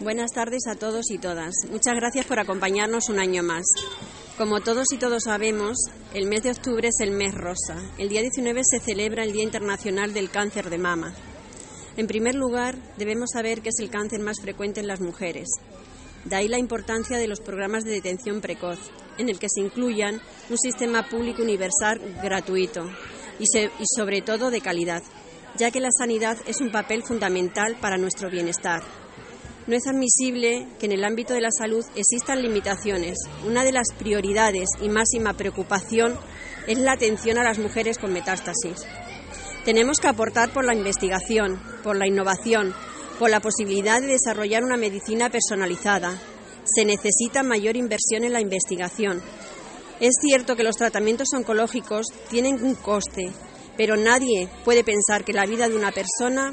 Buenas tardes a todos y todas. Muchas gracias por acompañarnos un año más. Como todos y todos sabemos, el mes de octubre es el mes rosa. El día 19 se celebra el Día Internacional del Cáncer de Mama. En primer lugar, debemos saber que es el cáncer más frecuente en las mujeres. De ahí la importancia de los programas de detención precoz, en el que se incluyan un sistema público universal gratuito y, y sobre todo de calidad, ya que la sanidad es un papel fundamental para nuestro bienestar. No es admisible que en el ámbito de la salud existan limitaciones. Una de las prioridades y máxima preocupación es la atención a las mujeres con metástasis. Tenemos que aportar por la investigación, por la innovación, por la posibilidad de desarrollar una medicina personalizada. Se necesita mayor inversión en la investigación. Es cierto que los tratamientos oncológicos tienen un coste, pero nadie puede pensar que la vida de una persona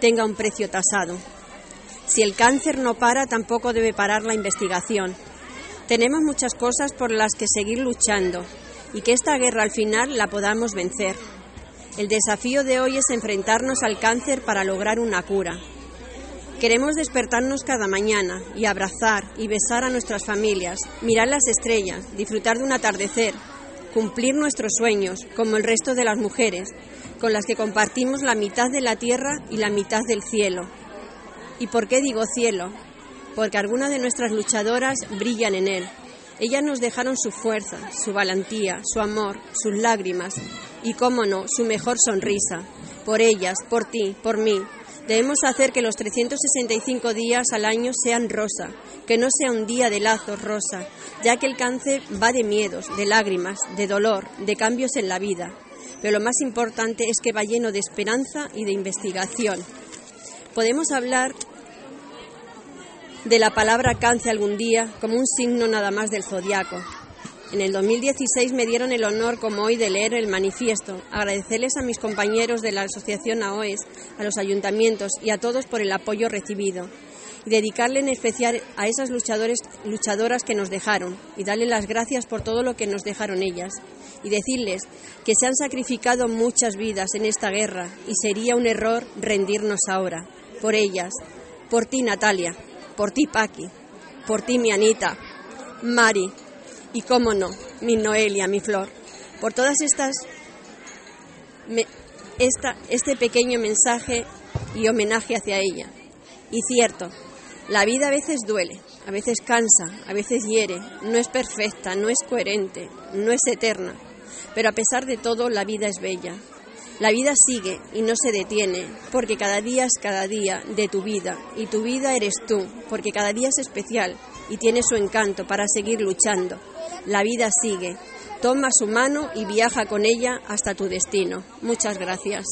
tenga un precio tasado. Si el cáncer no para, tampoco debe parar la investigación. Tenemos muchas cosas por las que seguir luchando y que esta guerra al final la podamos vencer. El desafío de hoy es enfrentarnos al cáncer para lograr una cura. Queremos despertarnos cada mañana y abrazar y besar a nuestras familias, mirar las estrellas, disfrutar de un atardecer, cumplir nuestros sueños, como el resto de las mujeres, con las que compartimos la mitad de la tierra y la mitad del cielo. ¿Y por qué digo cielo? Porque algunas de nuestras luchadoras brillan en él. Ellas nos dejaron su fuerza, su valentía, su amor, sus lágrimas y, cómo no, su mejor sonrisa. Por ellas, por ti, por mí. Debemos hacer que los 365 días al año sean rosa, que no sea un día de lazos rosa, ya que el cáncer va de miedos, de lágrimas, de dolor, de cambios en la vida. Pero lo más importante es que va lleno de esperanza y de investigación podemos hablar de la palabra cáncer algún día como un signo nada más del zodiaco. En el 2016 me dieron el honor, como hoy, de leer el manifiesto. Agradecerles a mis compañeros de la Asociación AOES, a los ayuntamientos y a todos por el apoyo recibido. Y dedicarle en especial a esas luchadoras que nos dejaron. Y darle las gracias por todo lo que nos dejaron ellas. Y decirles que se han sacrificado muchas vidas en esta guerra y sería un error rendirnos ahora por ellas, por ti Natalia, por ti Paqui, por ti mi Anita, Mari y, cómo no, mi Noelia, mi Flor, por todas estas, esta, este pequeño mensaje y homenaje hacia ella. Y cierto, la vida a veces duele, a veces cansa, a veces hiere, no es perfecta, no es coherente, no es eterna, pero a pesar de todo la vida es bella, la vida sigue y no se detiene, porque cada día es cada día de tu vida, y tu vida eres tú, porque cada día es especial y tiene su encanto para seguir luchando. La vida sigue. Toma su mano y viaja con ella hasta tu destino. Muchas gracias.